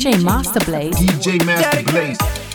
DJ MastaBlaze. DJ Master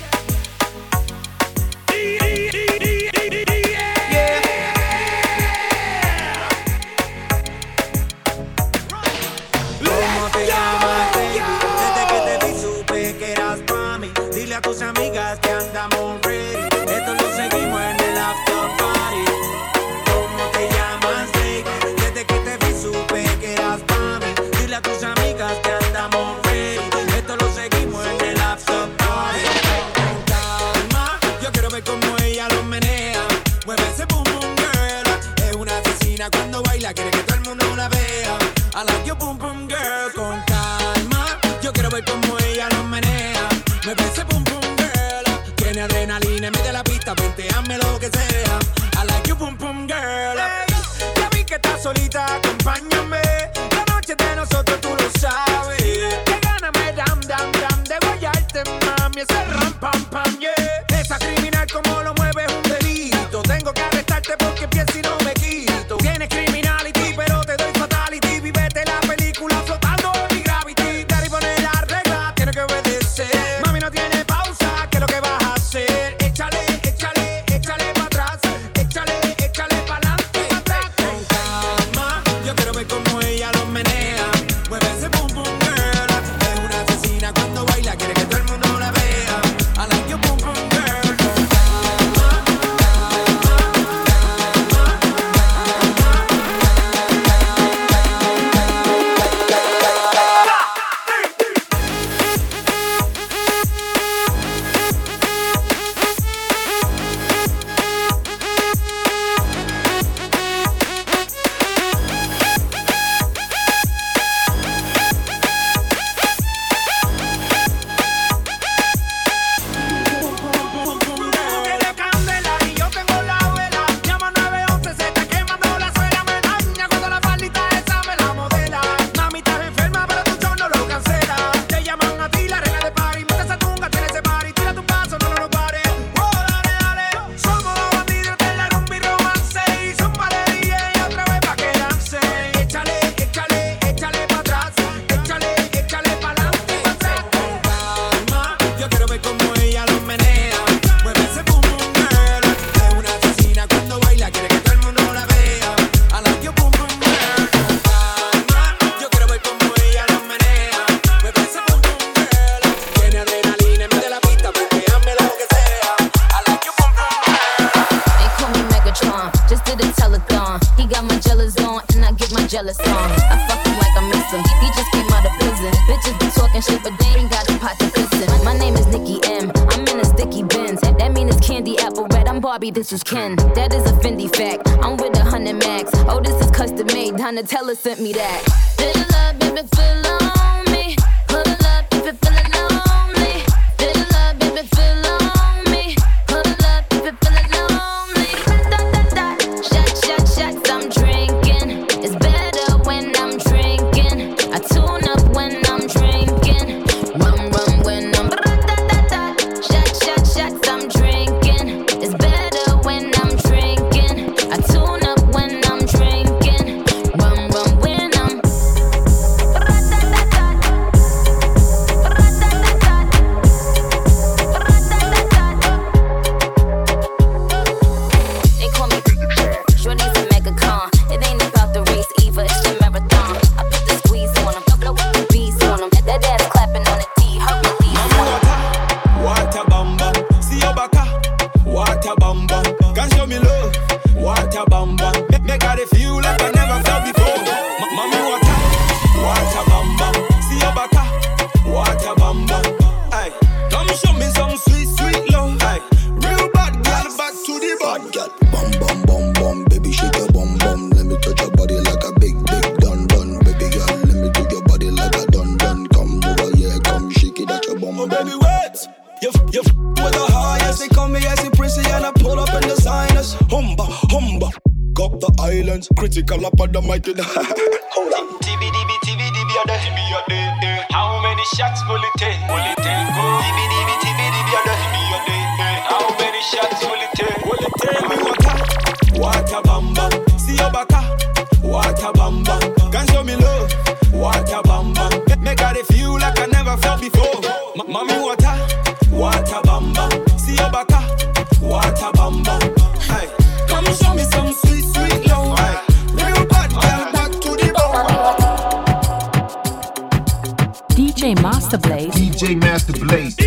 Master. DJ MastaBlaze.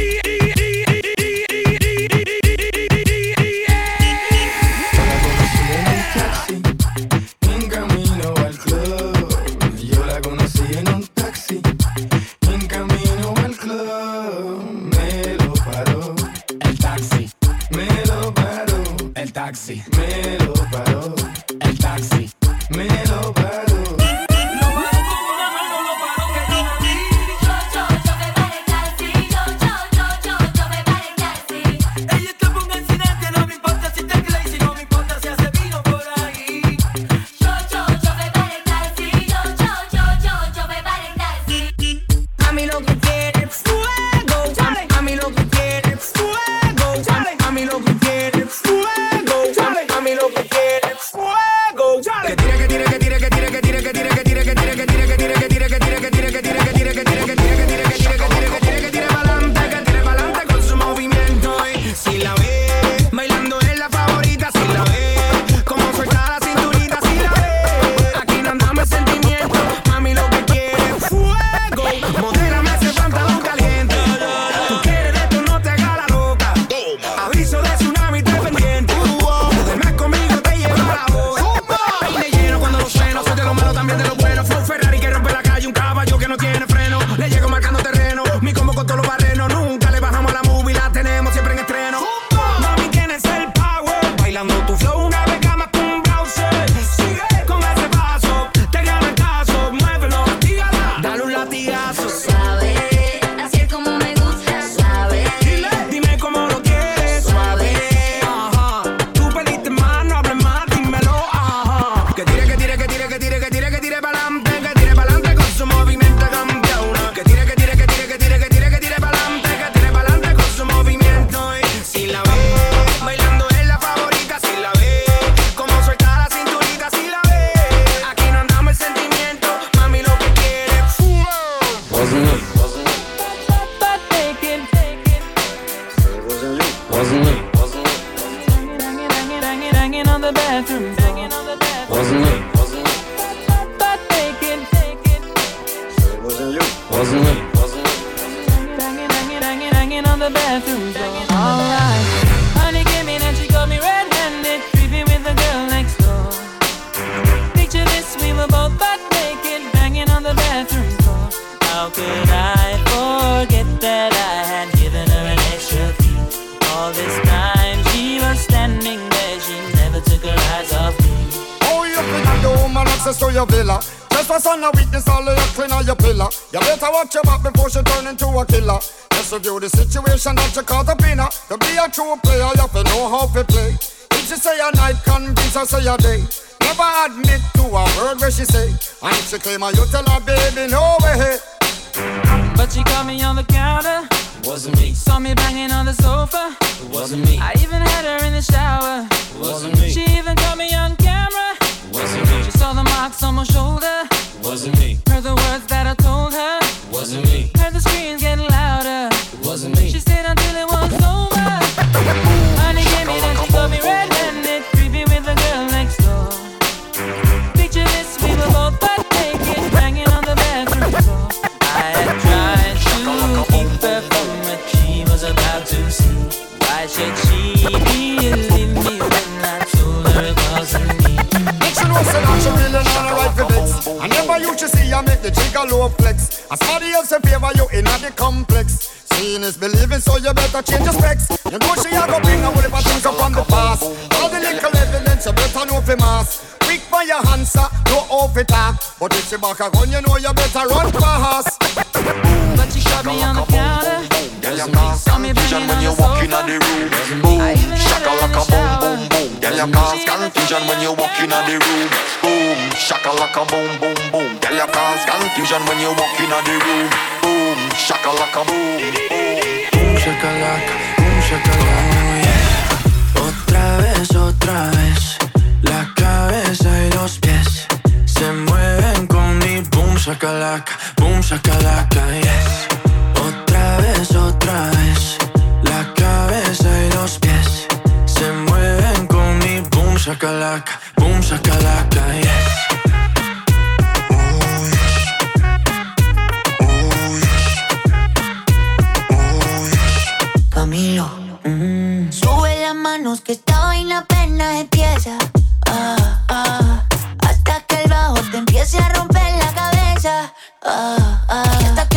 Cuando tu flow una a day. Like a gun, you know you better run fast. But she shot me on the counter. Girl, you can't confusion when you walk in the room. Boom, shaka like a boom, boom, boom. Girl, you can't confusion when you walk in the room. Boom, shaka like a boom, boom, boom. Girl, you can't confusion when you walk in the room. Boom, shaka like a boom, boom. Shaka like, boom, shaka like. Otra vez, otra vez. shakalaka, boom shakalaka, yes. Otra vez, otra vez, la cabeza y los pies se mueven con mi boom shakalaka, boom shakalaka, yes. Camilo. Mm, sube las manos que esta vaina apenas empieza. Ah, ah, hasta que el bajo te empiece a romper. Ah, ah,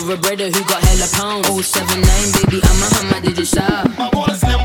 for a brother who got hella oh seven 079, baby, I'm a hammer, did you stop? My boys slim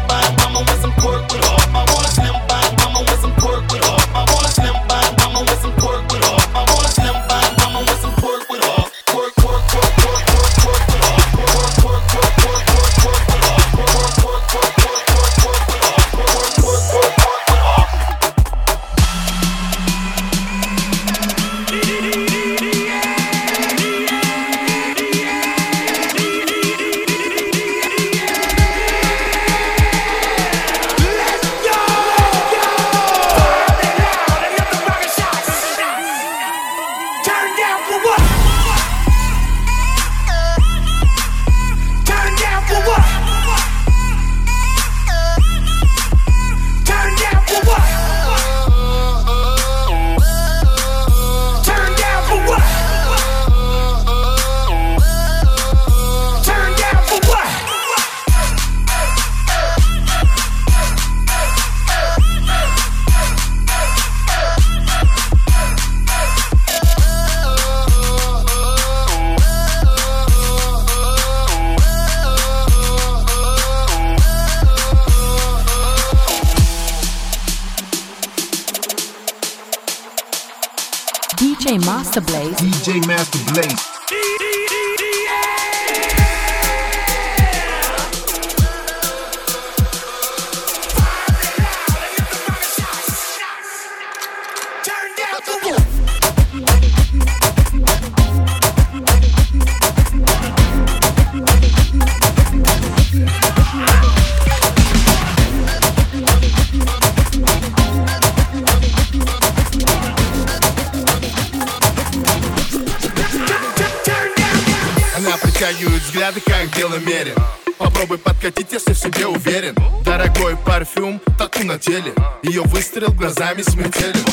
дело мере, Попробуй подкатить, если в себе уверен. Дорогой парфюм, тату на теле. Ее выстрел глазами смертелен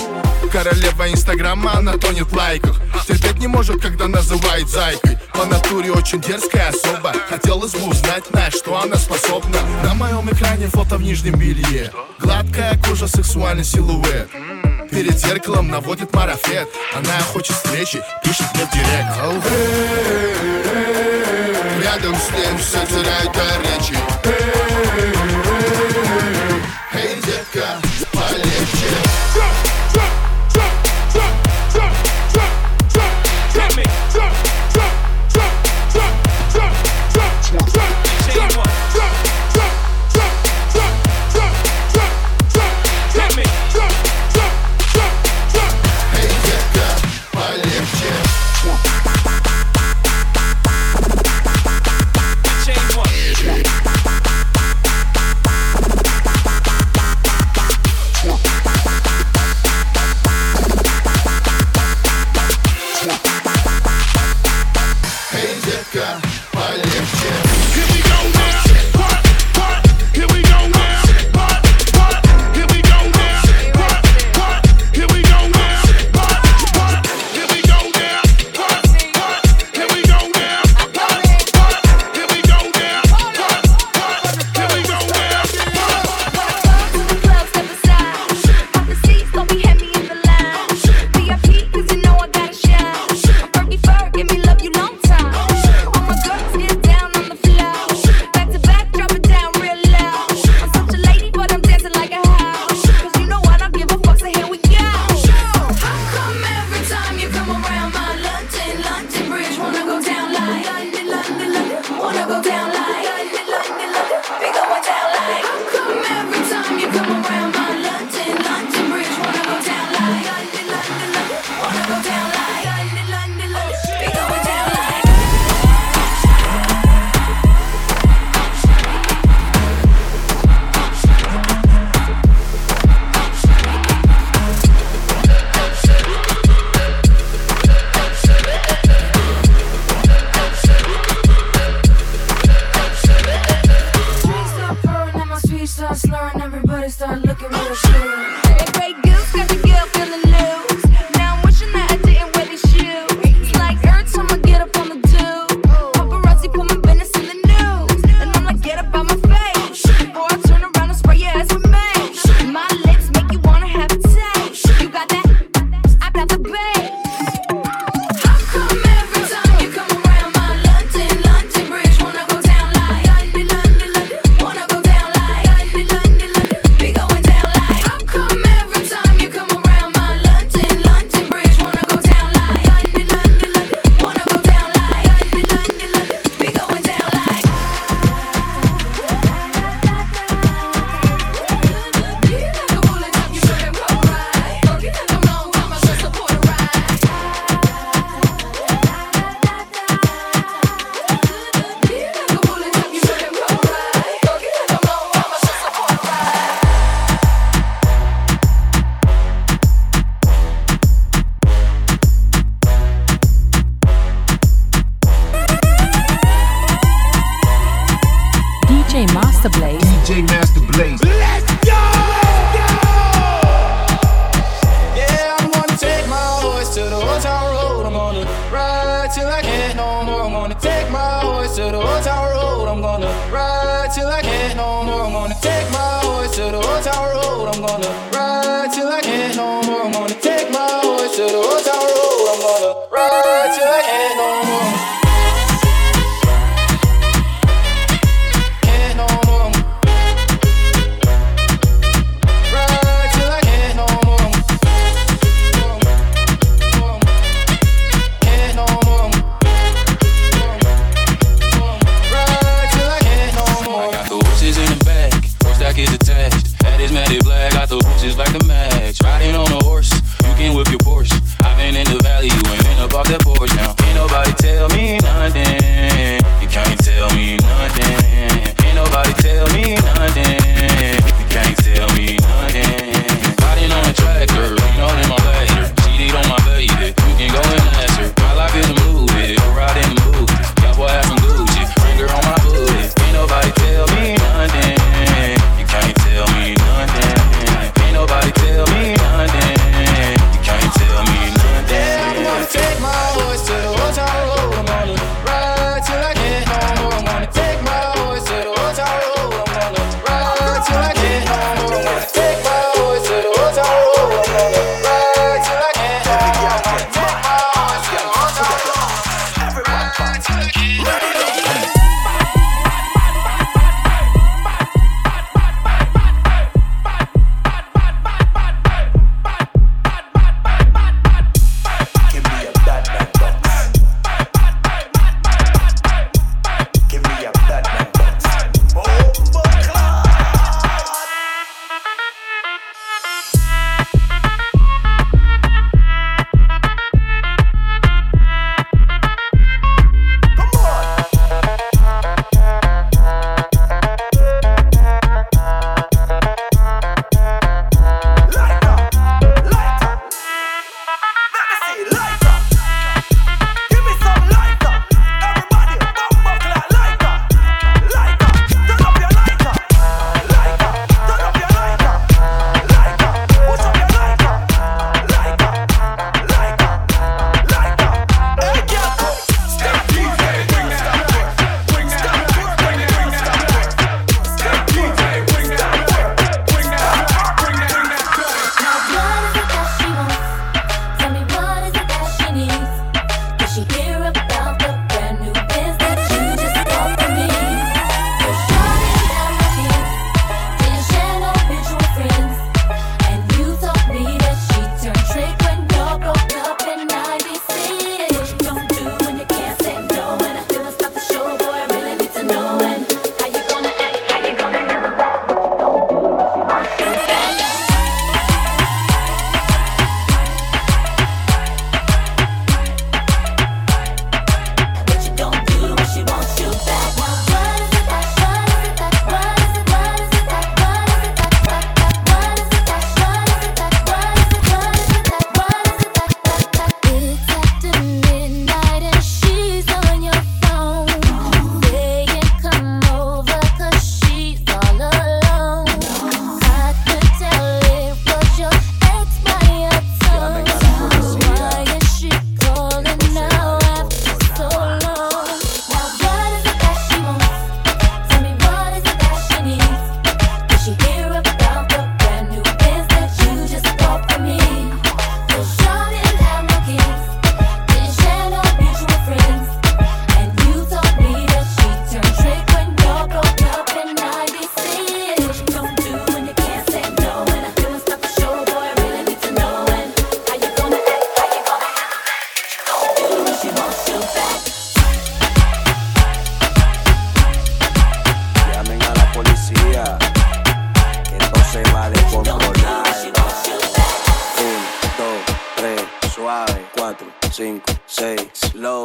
Королева инстаграма, она тонет в лайках. Терпеть не может, когда называет зайкой. По натуре очень дерзкая особа. Хотелось бы узнать, на что она способна. На моем экране фото в нижнем белье. Гладкая кожа, сексуальный силуэт перед зеркалом наводит марафет. Она хочет встречи, пишет мне директ. Рядом с ним все теряют до речи. Эй, детка,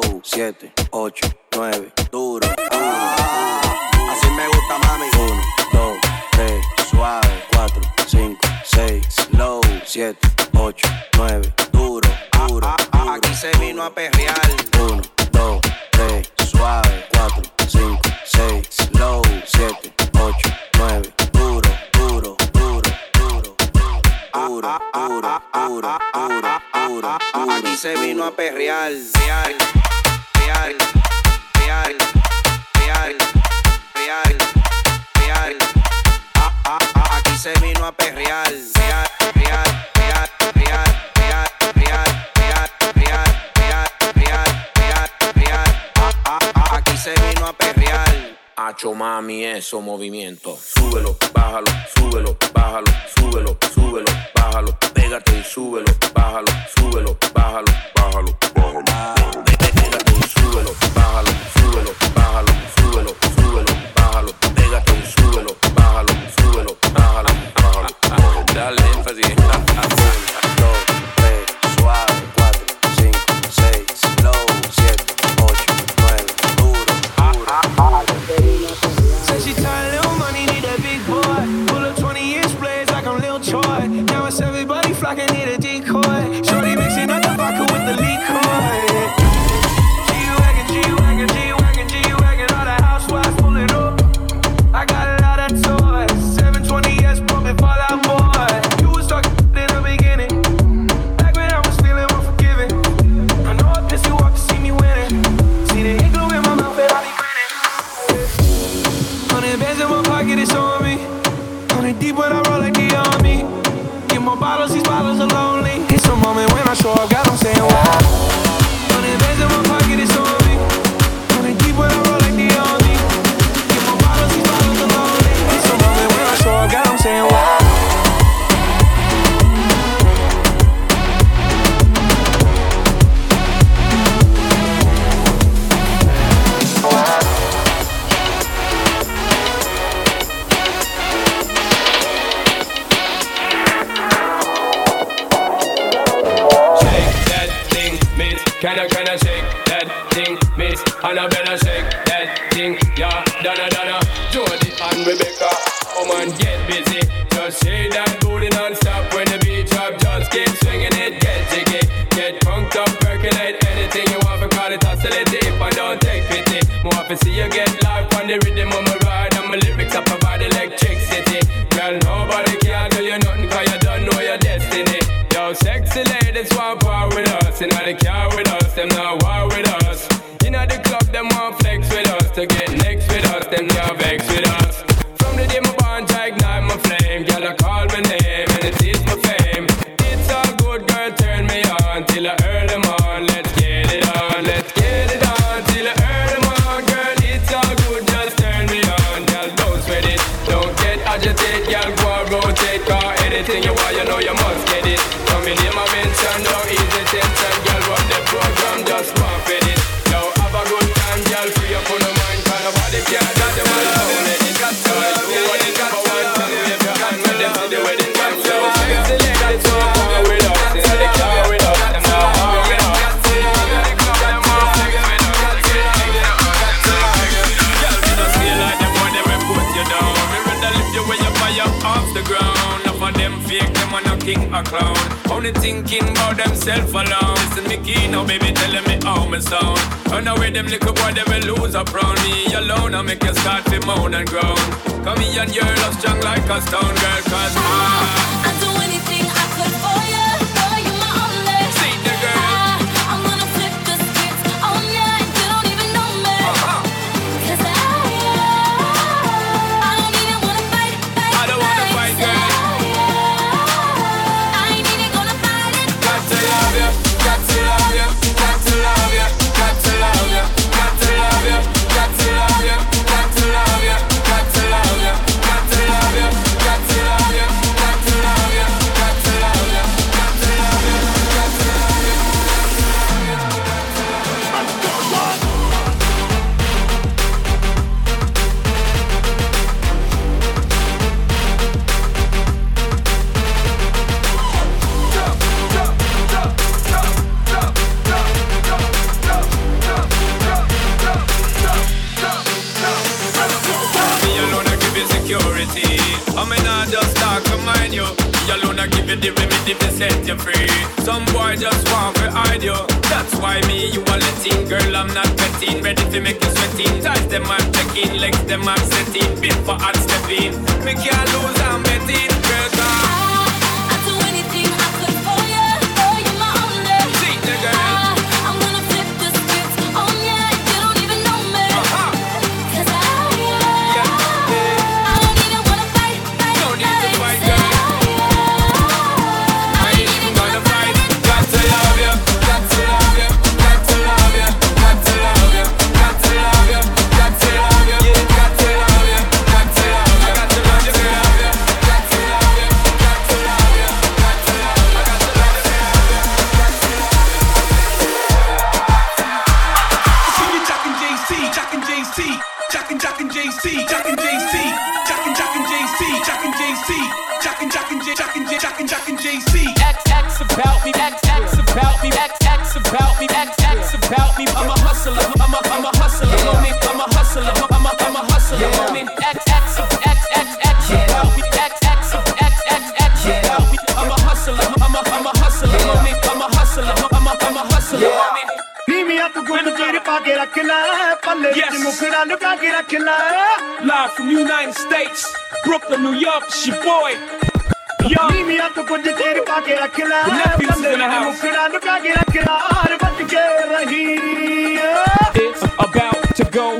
Flow 7, 8, 9, duro, duro. Así me gusta, mami. 1, 2, 3, suave. 4, 5, 6, low. 7, 8, 9, duro, duro. Aquí se vino a perrear. 1, 2, 3, suave. 4, 5, 6, low. 7, 8, 9, duro, duro, duro, duro. Duro, duro, duro, duro, duro. Aquí se vino a perrear. esos movimientos. Súbelo, bájalo, súbelo, bájalo, súbelo, súbelo, bájalo, pégate y súbelo thinking about themselves alone. Listen, me key, now, baby telling me how me sound. Run away, them little boy, they will lose up round me alone. I make you start to moan and groan. Come here and you're love strong like a stone girl, cause I. Girl, I'm not betting. ready to make you sweating. Ties them are checking, legs them are setting. Bit for hard stepping. Make you lose, I'm betting. Girl, said I look, I can lie. Live from United States, Brooklyn, New York, it's your boy. Young. Meet me at the the in the house. It's about to go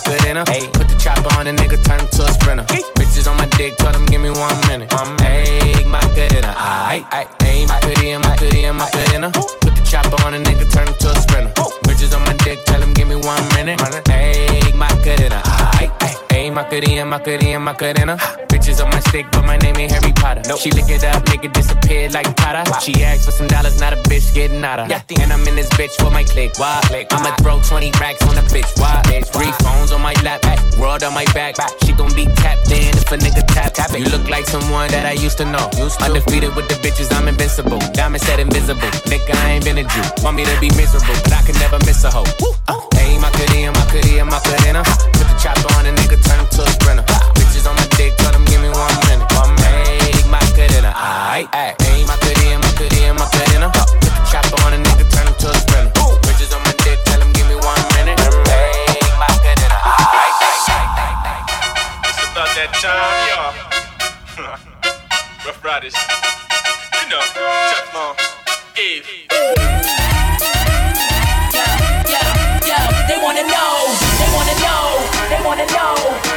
Macarena, Macarena. Ayy, put the chopper on the nigga, turn him to a sprinter. Bitches on my dick, tell them give me one minute. Ayy, Macarena, aight, aight. Ayy, Macarena, Macarena, Macarena. Put the chopper on the nigga, turn him to a sprinter. Bitches on my dick, tell them give me one minute. Ayy, Macarena, aight, aight. Ayy, Macarena, Macarena, Macarena. Bitches on my stick, but my name ain't Harry Potter. She lick it up, make it disappear like Potter. She asked for some dollars, not a bitch getting out of. And I'm in this bitch for my click. Why? click. I'ma throw 20 racks on a bitch. Why? Three phones on my lap, world on my back. She gon' be tapped in if a nigga tap. tap You look like someone that I used to know. Undefeated with the bitches, I'm invincible. Diamond said invisible. Nigga, I ain't been a Jew. Want me to be miserable, but I can never miss a hoe. Uh, Ayy, Macarena, Macarena, Macarena. Put the chopper on a nigga, turn him to a sprinter. Bitches on my dick, Macarena, aight, aight. Ayy, Macarena, Macarena, Macarena. Put the chopper on a nigga, turn him to a sprinter. Bitches on my dick, tell them give me one minute. Ayy, Macarena, aight, aight, aight, aight. It's about that time, y'all. Ruff Ryders. You know, Teflon. Eve. They wanna know, they wanna know, they wanna know, they wanna know,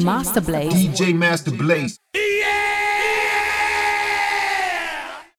MastaBlaze. DJ MastaBlaze.